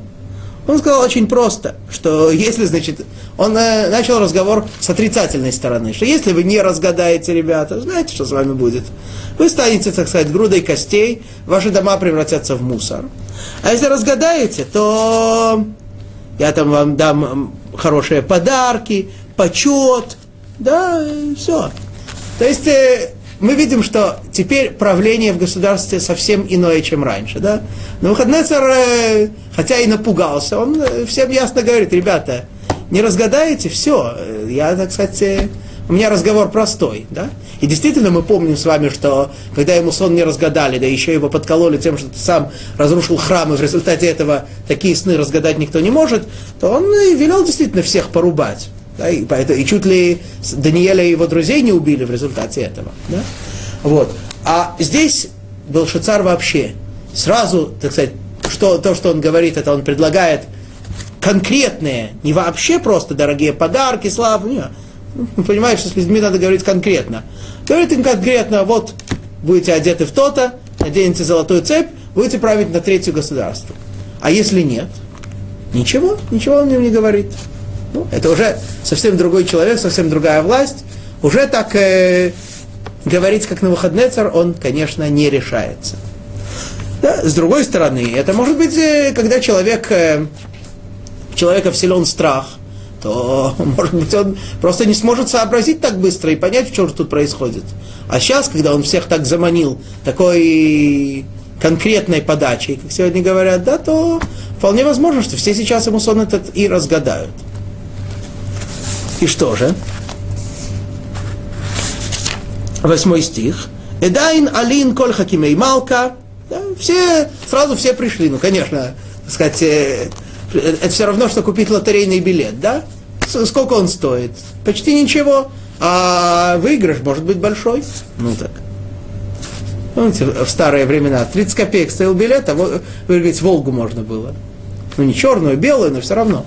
Он сказал очень просто, что если, значит, он э, начал разговор с отрицательной стороны, что если вы не разгадаете, ребята, знаете, что с вами будет? Вы станете, так сказать, грудой костей, ваши дома превратятся в мусор. А если разгадаете, то я там вам дам хорошие подарки, почет, да, все. То есть э, мы видим, что теперь правление в государстве совсем иное, чем раньше. Да? Но выходной царь, хотя и напугался, он э, всем ясно говорит, ребята, не разгадаете, все, э, я, так сказать, э, у меня разговор простой, да? И действительно мы помним с вами, что когда ему сон не разгадали, да еще его подкололи тем, что ты сам разрушил храм, и в результате этого такие сны разгадать никто не может, то он и велел действительно всех порубать. Да, и, поэтому, и чуть ли Даниэля и его друзей не убили в результате этого. Да? Вот. А здесь был Шицар вообще сразу, так сказать, что, то, что он говорит, это он предлагает конкретные, не вообще просто дорогие подарки, славу, нет. Понимаешь, что с людьми надо говорить конкретно. Говорит им конкретно, вот будете одеты в то-то, наденете золотую цепь, будете править на третью государство. А если нет, ничего, ничего он им не говорит. Ну, это уже совсем другой человек, совсем другая власть. Уже так э, говорить, как на выходный царь, он, конечно, не решается. Да? С другой стороны, это может быть, э, когда человек, э, человека вселен страх, то, может быть, он просто не сможет сообразить так быстро и понять, что же тут происходит. А сейчас, когда он всех так заманил такой конкретной подачей, как сегодня говорят, да, то вполне возможно, что все сейчас ему сон этот и разгадают. И что же? Восьмой стих. Эдайн алин коль хакимей малка. Да, все, сразу все пришли. Ну, конечно, так сказать, э, это все равно, что купить лотерейный билет, да? Сколько он стоит? Почти ничего. А выигрыш может быть большой. Ну так. Помните, в старые времена 30 копеек стоил билет, а выиграть Волгу можно было. Ну не черную, белую, но все равно.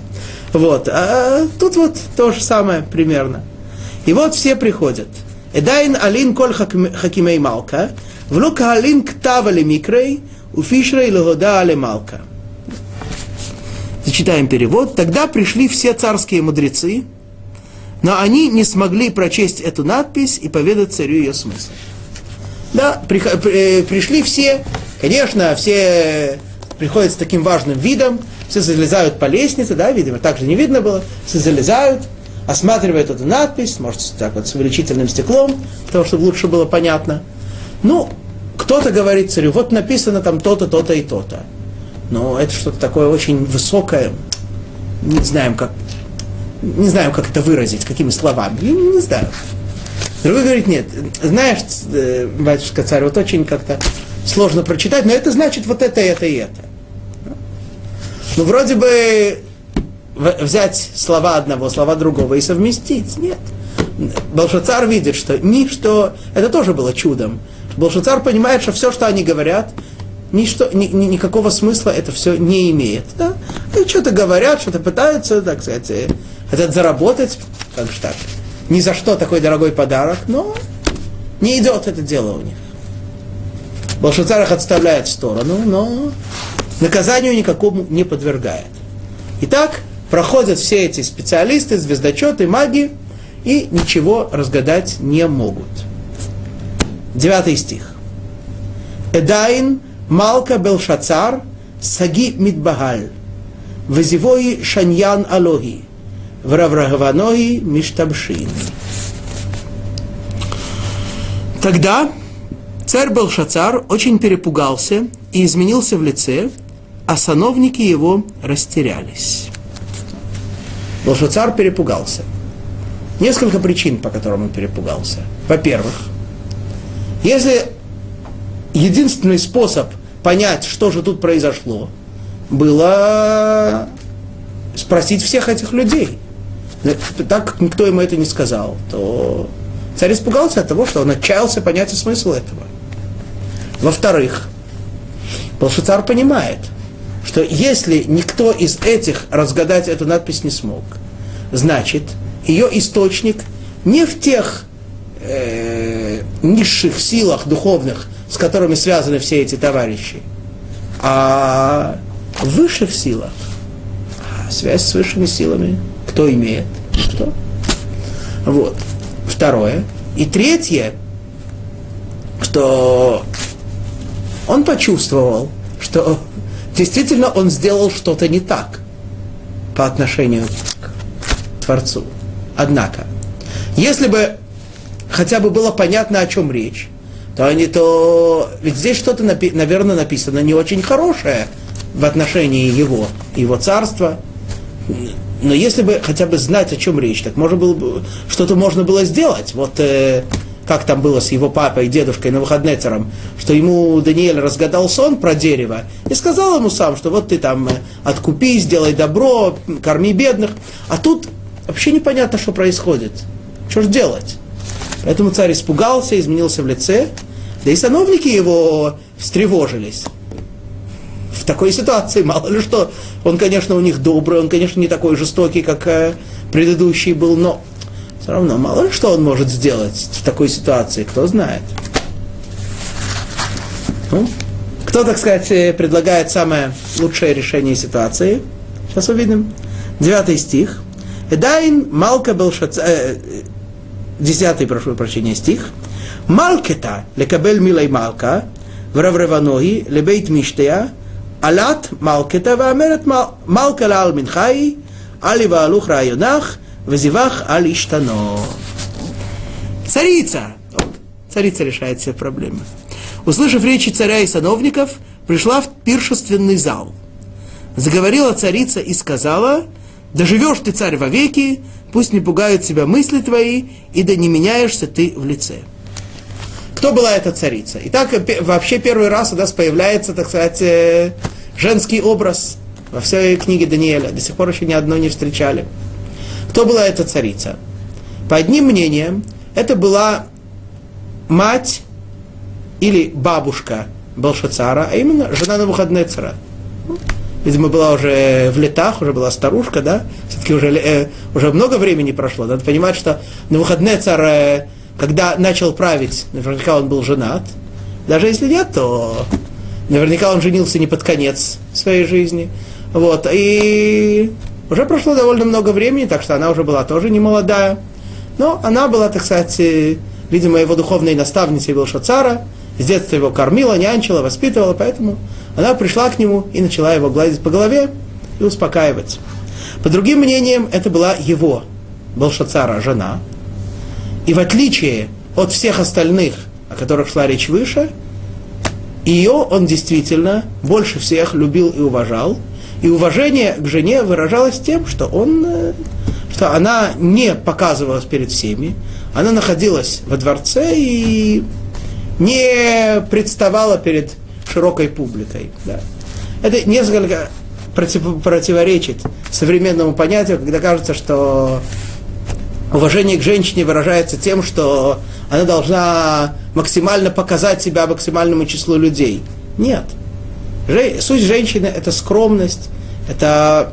Вот. А тут вот то же самое примерно. И вот все приходят. Эдайн алин коль хакимей малка, влука алин ктава микрей, уфишрей логода але малка. Зачитаем перевод. Тогда пришли все царские мудрецы, но они не смогли прочесть эту надпись и поведать царю ее смысл. Да, при, при, пришли все, конечно, все приходят с таким важным видом, все залезают по лестнице, да, видимо, так же не видно было, все залезают, осматривают эту надпись, может, так вот с увеличительным стеклом, потому что лучше было понятно. Ну, кто-то говорит царю, вот написано там то-то, то-то и то-то. Но это что-то такое очень высокое, не знаем, как, не знаю, как это выразить, какими словами, не, не знаю. Другой говорит, нет, знаешь, э, батюшка царь, вот очень как-то сложно прочитать, но это значит вот это, это и это. Ну, вроде бы взять слова одного, слова другого и совместить. Нет. Балшацар видит, что ничто, это тоже было чудом. Балшацар понимает, что все, что они говорят, ничто, ни, ни, никакого смысла это все не имеет. Да? И что-то говорят, что-то пытаются, так сказать, э, хотят заработать, как же так, ни за что такой дорогой подарок, но не идет это дело у них. Балшацар их отставляет в сторону, но наказанию никакому не подвергает. Итак, проходят все эти специалисты, звездочеты, маги, и ничего разгадать не могут. Девятый стих. Эдайн Малка Белшацар Саги Мидбагаль Вазивои Шаньян Алоги Враврагаванои Миштабшин. Тогда царь Белшацар очень перепугался и изменился в лице, а сановники его растерялись. Белшацар перепугался. Несколько причин, по которым он перепугался. Во-первых, если единственный способ понять, что же тут произошло, было спросить всех этих людей. Так как никто ему это не сказал, то царь испугался от того, что он отчаялся понять смысл этого. Во-вторых, Балшицар понимает, что если никто из этих разгадать эту надпись не смог, значит, ее источник не в тех э, низших силах духовных, с которыми связаны все эти товарищи, а в высших силах. А связь с высшими силами кто имеет? Кто? Вот. Второе. И третье, что он почувствовал, что действительно он сделал что-то не так по отношению к Творцу. Однако, если бы хотя бы было понятно, о чем речь, то они то... Ведь здесь что-то, наверное, написано не очень хорошее в отношении его, его царства. Но если бы хотя бы знать, о чем речь, так можно было бы, что-то можно было сделать. Вот э, как там было с его папой и дедушкой на выходные что ему Даниэль разгадал сон про дерево и сказал ему сам, что вот ты там э, откупи, сделай добро, корми бедных. А тут вообще непонятно, что происходит. Что же делать? Поэтому царь испугался, изменился в лице, да и сановники его встревожились. в такой ситуации, мало ли что, он, конечно, у них добрый, он, конечно, не такой жестокий, как э, предыдущий был, но все равно, мало ли что он может сделать в такой ситуации, кто знает. Ну, кто, так сказать, э, предлагает самое лучшее решение ситуации? Сейчас увидим. Девятый стих. Эдайн Малка был шац. Э, э, десятый, прошу прощения, стих. Малкета лекабель милай малка, вравраваноги, лебейт миштея, алат малкета, ваамерет малка лаал минхай, али ваалух районах, Вазивах аль иштано. Царица! Царица решает все проблемы. Услышав речи царя и сановников, пришла в пиршественный зал. Заговорила царица и сказала, «Доживешь «Да ты, царь, вовеки, пусть не пугают тебя мысли твои, и да не меняешься ты в лице». Кто была эта царица? Итак, э, вообще первый раз у нас появляется, так сказать, э, женский образ во всей книге Даниэля. До сих пор еще ни одной не встречали. Кто была эта царица? По одним мнениям, это была мать или бабушка Балшацара, а именно жена на выходные цара. Видимо, была уже в летах, уже была старушка, да? Все-таки уже, э, уже много времени прошло. Надо понимать, что на выходные царь э, когда начал править, наверняка он был женат. Даже если нет, то наверняка он женился не под конец своей жизни. Вот, и уже прошло довольно много времени, так что она уже была тоже не молодая. Но она была, так сказать, видимо, его духовной наставницей был Шацара, с детства его кормила, нянчила, воспитывала, поэтому она пришла к нему и начала его гладить по голове и успокаивать. По другим мнениям, это была его, Белшацара, жена – и в отличие от всех остальных, о которых шла речь выше, ее он действительно больше всех любил и уважал. И уважение к жене выражалось тем, что, он, э, что она не показывалась перед всеми, она находилась во дворце и не представала перед широкой публикой. Да. Это несколько против, противоречит современному понятию, когда кажется, что уважение к женщине выражается тем, что она должна максимально показать себя максимальному числу людей. Нет. Суть женщины – это скромность, это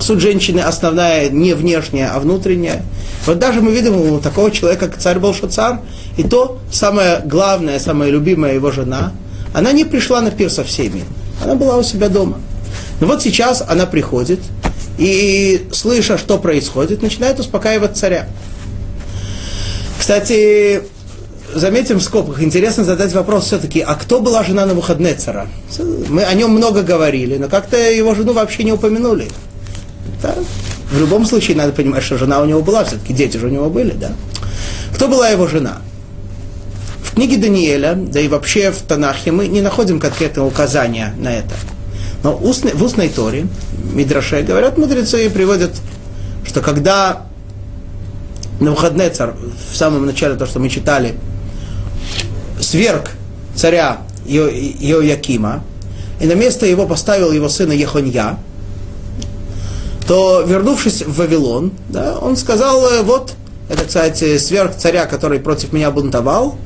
суть женщины основная не внешняя, а внутренняя. Вот даже мы видим у такого человека, как царь Болшацар, и то самое главное, самая любимая его жена, она не пришла на пир со всеми, она была у себя дома. Но вот сейчас она приходит – и, слыша, что происходит, начинает успокаивать царя. Кстати, заметим в скобках, интересно задать вопрос все-таки, а кто была жена на выходные? Мы о нем много говорили, но как-то его жену вообще не упомянули. Да? В любом случае надо понимать, что жена у него была, все-таки дети же у него были, да? Кто была его жена? В книге Даниэля, да и вообще в Танахе мы не находим конкретного указания на это. Но в устной Торе, Мидраше, говорят мудрецы и приводят, что когда на выходные царь, в самом начале то, что мы читали, сверг царя Йоякима, и на место его поставил его сына Ехонья, то, вернувшись в Вавилон, да, он сказал, э, вот, это, кстати, сверг царя, который против меня бунтовал,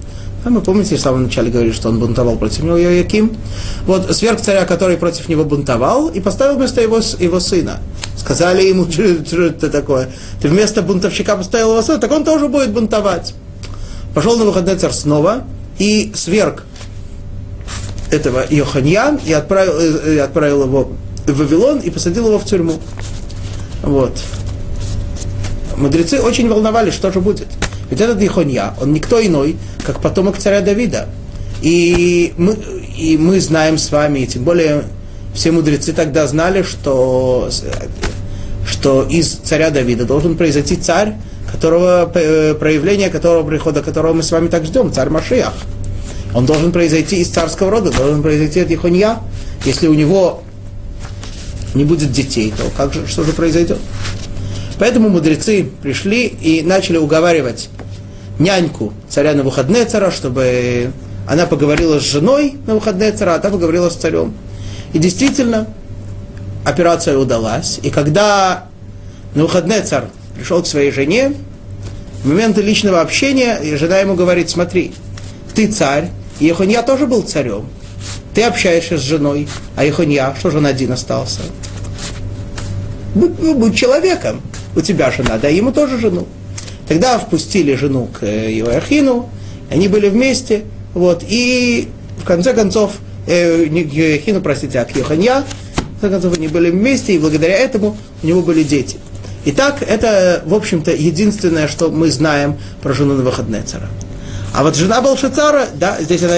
а мы помните, в самом начале говорили, что он бунтовал против него Йоаким. Вот сверх царя, который против него бунтовал, и поставил вместо его, его сына. Сказали ему, что это такое? Ты вместо бунтовщика поставил его сына, так он тоже будет бунтовать. Пошел на выходный царь снова и сверг этого Йоханьян и отправил, э, и отправил его в Вавилон и посадил его в тюрьму. Вот. Мудрецы очень волновались, что же будет. Ведь этот Ихонья, он никто иной, как потомок царя Давида. И мы, и мы знаем с вами, и тем более все мудрецы тогда знали, что, что из царя Давида должен произойти царь, которого, э, проявление которого, прихода которого мы с вами так ждем, царь Машиях. Он должен произойти из царского рода, должен произойти от Ихонья. Если у него не будет детей, то как же, что же произойдет? Поэтому мудрецы пришли и начали уговаривать няньку царя на выходные цара, чтобы она поговорила с женой на выходные цара, а та поговорила с царем. И действительно, операция удалась. И когда на выходные царь пришел к своей жене, в моменты личного общения, жена ему говорит, смотри, ты царь, и Ехонья тоже был царем. ты общаешься с женой, а Ихонья, что же он один остался? Будь, ну, будь человеком, у тебя жена, дай ему тоже жену. Тогда впустили жену к Иоахину, они были вместе, вот, и в конце концов, э, не к Иоахину, простите, а к Йоханья, в конце концов, они были вместе, и благодаря этому у него были дети. Итак, это, в общем-то, единственное, что мы знаем про жену Навуходнецера. А вот жена Балшицара, да, здесь она,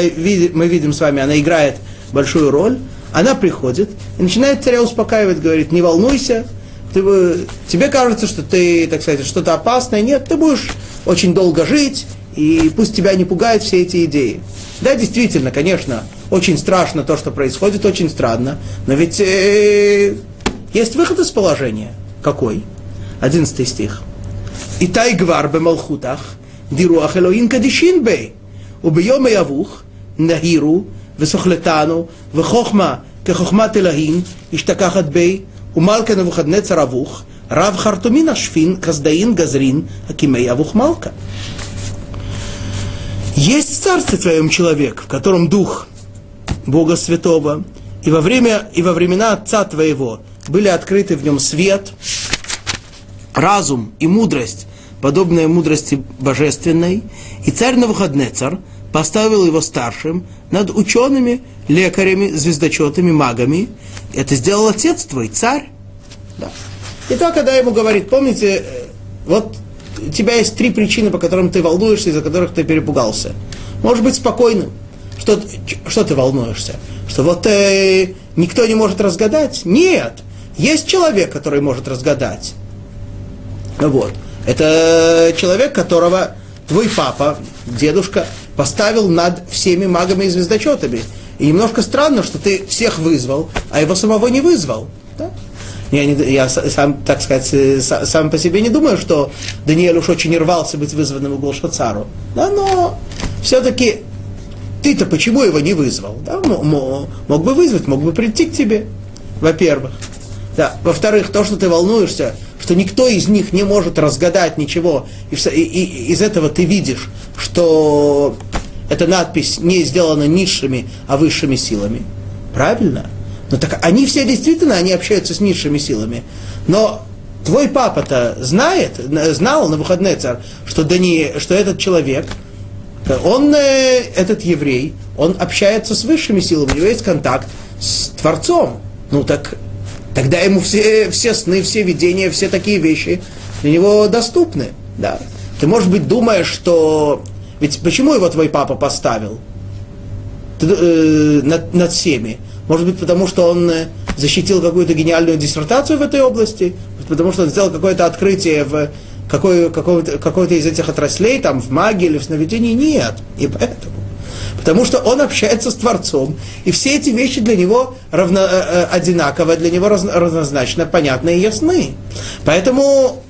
мы видим с вами, она играет большую роль. Она приходит и начинает царя успокаивать, говорит, не волнуйся, ты, тебе кажется, что ты, так сказать, что-то опасное. Нет, ты будешь очень долго жить, и пусть тебя не пугают все эти идеи. Да, действительно, конечно, очень страшно то, что происходит, очень странно, но ведь э, есть выход из положения. Какой? Одиннадцатый стих. И тай гвар малхутах, дируах элоин кадишин бей, убьем явух, нахиру, וסוכלתנו, וחוכמה כחוכמת אלוהים, השתכחת בי, ומלכה נבוכדנצר אבוך, רב חרטומין השפין, כסדאין גזרין, הקימי אבוך מלכה. Есть в царстве твоем человек, в котором дух Бога Святого, и во, время, и во времена Отца твоего были открыты в нем свет, разум и мудрость, подобная мудрости божественной, и царь Навуходнецар – поставил его старшим над учеными, лекарями, звездочетами, магами. Это сделал отец твой, царь. Да. И то, когда ему говорит, помните, э, вот у тебя есть три причины, по которым ты волнуешься, из-за которых ты перепугался. Можешь быть спокойным. Что, что ты волнуешься? Что вот э, никто не может разгадать? Нет. Есть человек, который может разгадать. Вот. Это человек, которого твой папа, дедушка, поставил над всеми магами и звездочетами. И немножко странно, что ты всех вызвал, а его самого не вызвал. Да? Я, не, я сам, так сказать, э, сам по себе не думаю, что Даниэль уж очень рвался быть вызванным у Голшацару. Да, но все-таки ты-то почему его не вызвал? Да? Мог, бы вызвать, мог бы прийти к тебе, во-первых. Да. Во-вторых, то, что ты волнуешься, что никто из них не может разгадать ничего, и, и, и из этого ты видишь, что эта надпись не сделана низшими, а высшими силами. Правильно? Но ну так они все действительно, они общаются с низшими силами. Но твой папа-то знает, знал на выходный царь, что, Дани, что этот человек, он, э, этот еврей, он общается с высшими силами, у него есть контакт с Творцом. Ну так тогда ему все, все сны, все видения, все такие вещи для него доступны. Да. Ты, может быть, думаешь, что... Ведь почему его твой папа поставил Ты, э, над, над всеми? Может быть, потому что он э, защитил какую-то гениальную диссертацию в этой области? Потому что он сделал какое-то открытие в какой, какой-то, какой-то из этих отраслей, там, в магии или в сновидении? Нет. И поэтому. Потому что он общается с Творцом, и все эти вещи для него равно, э, э одинаково, для него раз, разнозначно, понятны и ясны. Поэтому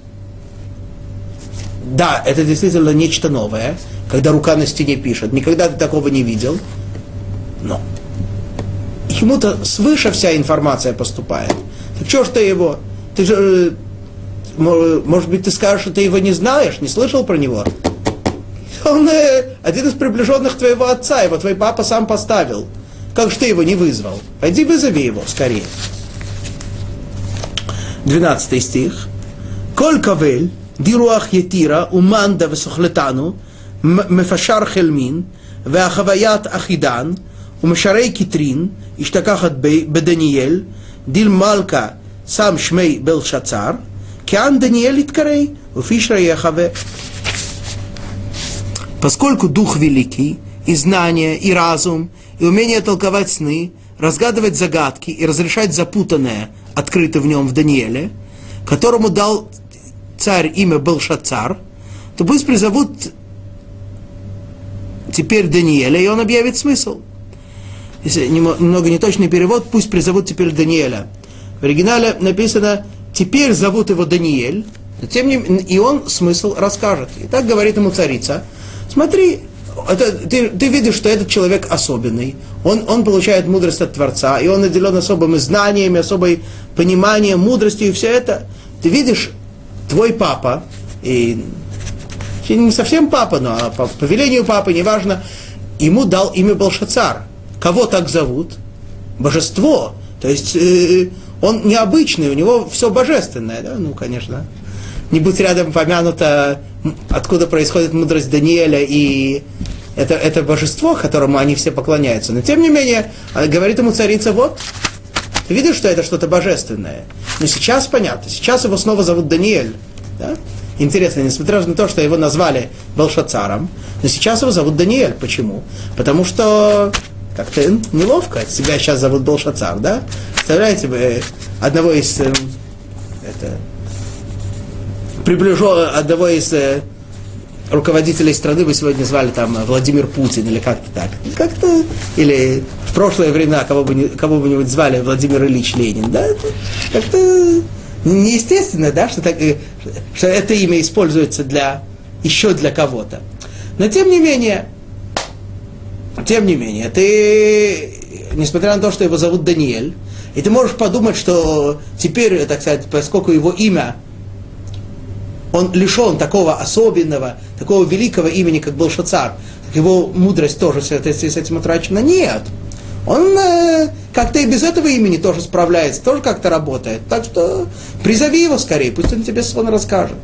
да, это действительно нечто новое, когда рука на стене пишет. Никогда ты такого не видел. Но ему-то свыше вся информация поступает. Так что ж ты его? Ты же, э, может быть, ты скажешь, что ты его не знаешь, не слышал про него? Он э, один из приближенных твоего отца, его твой папа сам поставил. Как же ты его не вызвал? Пойди вызови его скорее. 12 стих. Коль кавель, דירוח יתירה ומנדה וסוכלתנו, מפשר חלמין, והחוויית אחידן, ומשרי קטרין, השתכחת בדניאל, דיל מלכה שם שמי בלשצר, כאן Даниэль Иткарей, уфишра Яхаве. Поскольку Дух Великий, и знание, и разум, и умение толковать сны, разгадывать загадки и разрешать запутанное, открыто в нем в Даниэле, которому дал царь имя Белшацар, то пусть призовут теперь Даниэля, и он объявит смысл. Если немного неточный перевод, пусть призовут теперь Даниэля. В оригинале написано «теперь зовут его Даниэль», но тем не и он смысл расскажет. И так говорит ему царица, смотри, это, ты, ты видишь, что этот человек особенный, он, он получает мудрость от Творца, и он наделен особыми знаниями, особой пониманием, мудростью, и все это. Ты видишь, твой папа, и не совсем папа, но по, по велению папы, неважно, ему дал имя Балшацар. кого так зовут? Божество. То есть э, он необычный, у него все божественное, да? Ну, конечно. Не будь рядом помянуто, откуда происходит мудрость Даниэля и это, это божество, которому они все поклоняются. Но тем не менее, а, говорит ему царица, вот, ты видишь, что это что-то божественное. Но сейчас понятно, сейчас его снова зовут Даниэль. Да? Интересно, несмотря на то, что его назвали Белшацаром, но сейчас его зовут Даниэль. Почему? Потому что как-то неловко. Себя сейчас зовут Белшацар, да? Представляете, вы одного из э, это, приближен, одного из э, руководителей страны вы сегодня звали там Владимир Путин или как-то так. Как-то, или в прошлые времена кого бы, кого бы нибудь звали Владимир Ильич Ленин, да? Как-то неестественно, да, что, так, э, что это имя используется для, еще для кого-то. Но тем не менее, тем не менее, ты, несмотря на то, что его зовут Даниэль, и ты можешь подумать, что теперь, так сказать, поскольку его имя, он лишен такого особенного, такого великого имени, как был Шацар, его мудрость тоже с, этим утрачена. Нет. Он э, как-то и без этого имени тоже справляется, тоже как-то работает. Так что призови его скорее, пусть он тебе сон расскажет.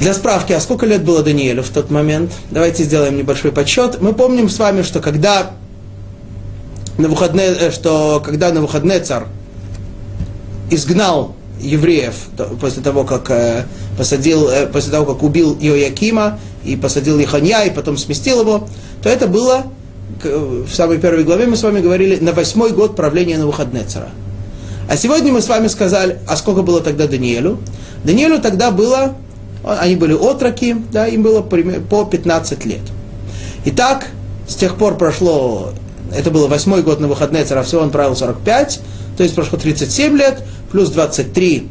Для справки, а сколько лет было Даниэлю в тот момент? Давайте сделаем небольшой подсчет. Мы помним с вами, что когда на выходные, э, что когда на выходные царь изгнал евреев после того, как э, посадил, э, после того, как убил Иоякима и посадил Иханья, и потом сместил его, то это было в самой первой главе мы с вами говорили, на восьмой год правления Навуходнецера. А сегодня мы с вами сказали, а сколько было тогда Даниэлю? Даниэлю тогда было, они были отроки, да, им было по 15 лет. Итак, с тех пор прошло, это было восьмой год на выходные цара, всего он правил 45, то есть прошло 37 лет, плюс 23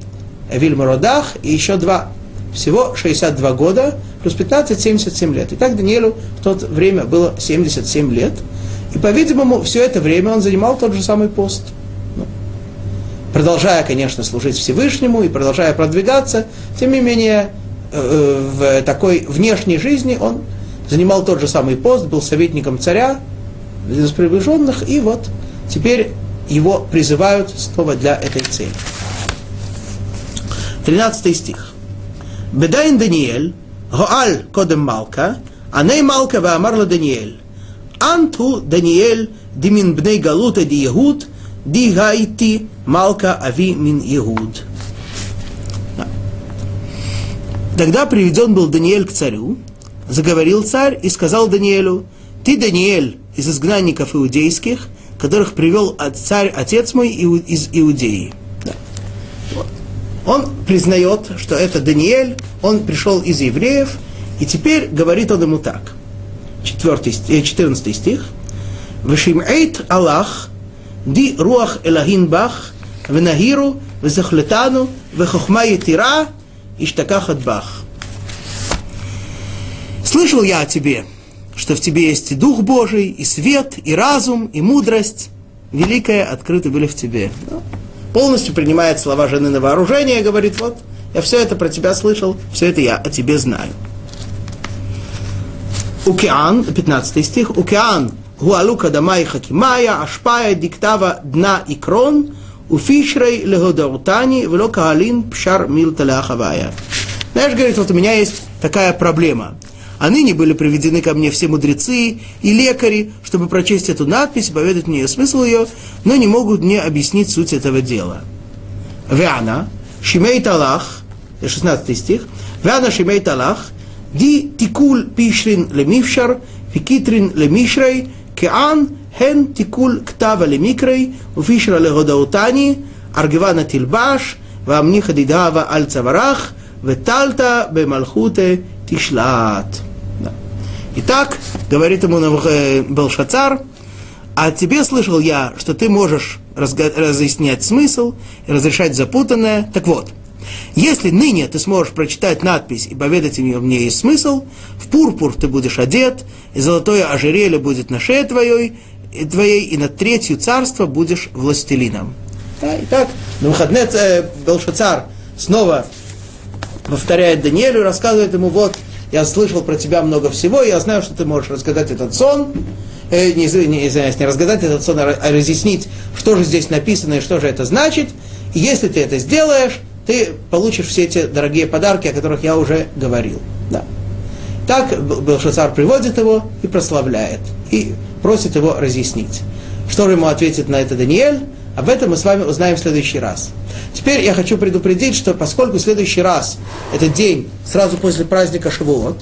Вильмародах и еще два. Всего 62 года, плюс 15, 77 лет. И так Даниэлю в то время было 77 лет. И, по-видимому, все это время он занимал тот же самый пост. Ну, продолжая, конечно, служить Всевышнему и продолжая продвигаться, тем не менее, э, в такой внешней жизни он занимал тот же самый пост, был советником царя, из приближенных, и вот теперь его призывают снова для этой цели. 13 стих. Бедайн Даниэль, Гоаль кодем Малка, Аней Малка Ваамарла Даниэль. Анту Даниэль димин бней галута ди Егуд, ди гайти Малка ави мин Егуд. Тогда приведен был Даниэль к царю, заговорил царь и сказал Даниэлю, ты, Даниэль, из изгнанников иудейских, которых привел царь, отец мой из Иудеи. Он признает, что это Даниэль, он пришел из евреев, и теперь говорит он ему так. 4, 14 э, стих. Вешимэйт Аллах, ди руах элахин бах, венахиру, везахлетану, вехохма етира, иштакахат бах. Слышал я о тебе, что в тебе есть и Дух Божий, и свет, и разум, и мудрость. Великое открыто были в тебе. Полностью принимает слова жены на вооружение и говорит, вот, я все это про тебя слышал, все это я о тебе знаю. Укеан, 15 стих, Укеан, гуалука дамай хакимая, ашпая диктава дна и крон, уфишрей легодаутани, вело каалин пшар милта ляхавая. Знаешь, говорит, вот у меня есть такая проблема. А ныне были приведены ко мне все мудрецы и лекари, чтобы прочесть эту надпись и поведать мне смысл ее, но не могут мне объяснить суть этого дела. Вяна, Шимей Талах, 16 стих, Вяна Шимей Талах, Ди Тикул Пишрин Лемившар, Викитрин Лемишрей, Кеан Хен Тикул Ктава Лемикрей, Уфишра Легодаутани, Аргивана Тильбаш, Вамниха Дидава Аль Ветальта Бемалхуте Тишлат. Да. Итак, говорит ему э, Белшацар, а тебе слышал я, что ты можешь разъяснять смысл и разрешать запутанное. Так вот, если ныне ты сможешь прочитать надпись и поведать мне, мне есть смысл, в пурпур ты будешь одет, и золотое ожерелье будет на шее твоей, и твоей, и на третью царство будешь властелином. Да, итак, на выходные э, Белшацар снова повторяет Даниэлю, рассказывает ему, вот, я слышал про тебя много всего, я знаю, что ты можешь разгадать этот сон, э, не, не, извиняюсь, не разгадать этот сон, а разъяснить, что же здесь написано и что же это значит. И если ты это сделаешь, ты получишь все эти дорогие подарки, о которых я уже говорил. Да. Так Белшацар приводит его и прославляет, и просит его разъяснить. Что же ему ответит на это Даниэль? Об этом мы с вами узнаем в следующий раз. Теперь я хочу предупредить, что поскольку следующий раз, это день сразу после праздника Шивот,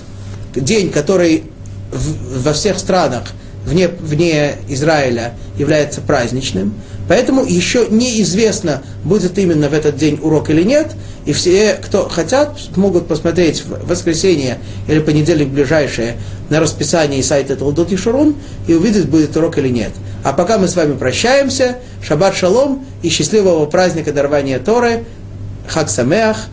день, который в, во всех странах вне, вне Израиля является праздничным, поэтому еще неизвестно, будет именно в этот день урок или нет, и все, кто хотят, могут посмотреть в воскресенье или понедельник ближайшее на расписании сайта Толдот и Шурун и увидеть, будет урок или нет. А пока мы с вами прощаемся, шаббат шалом и счастливого праздника дарования Торы, Хак Самеах,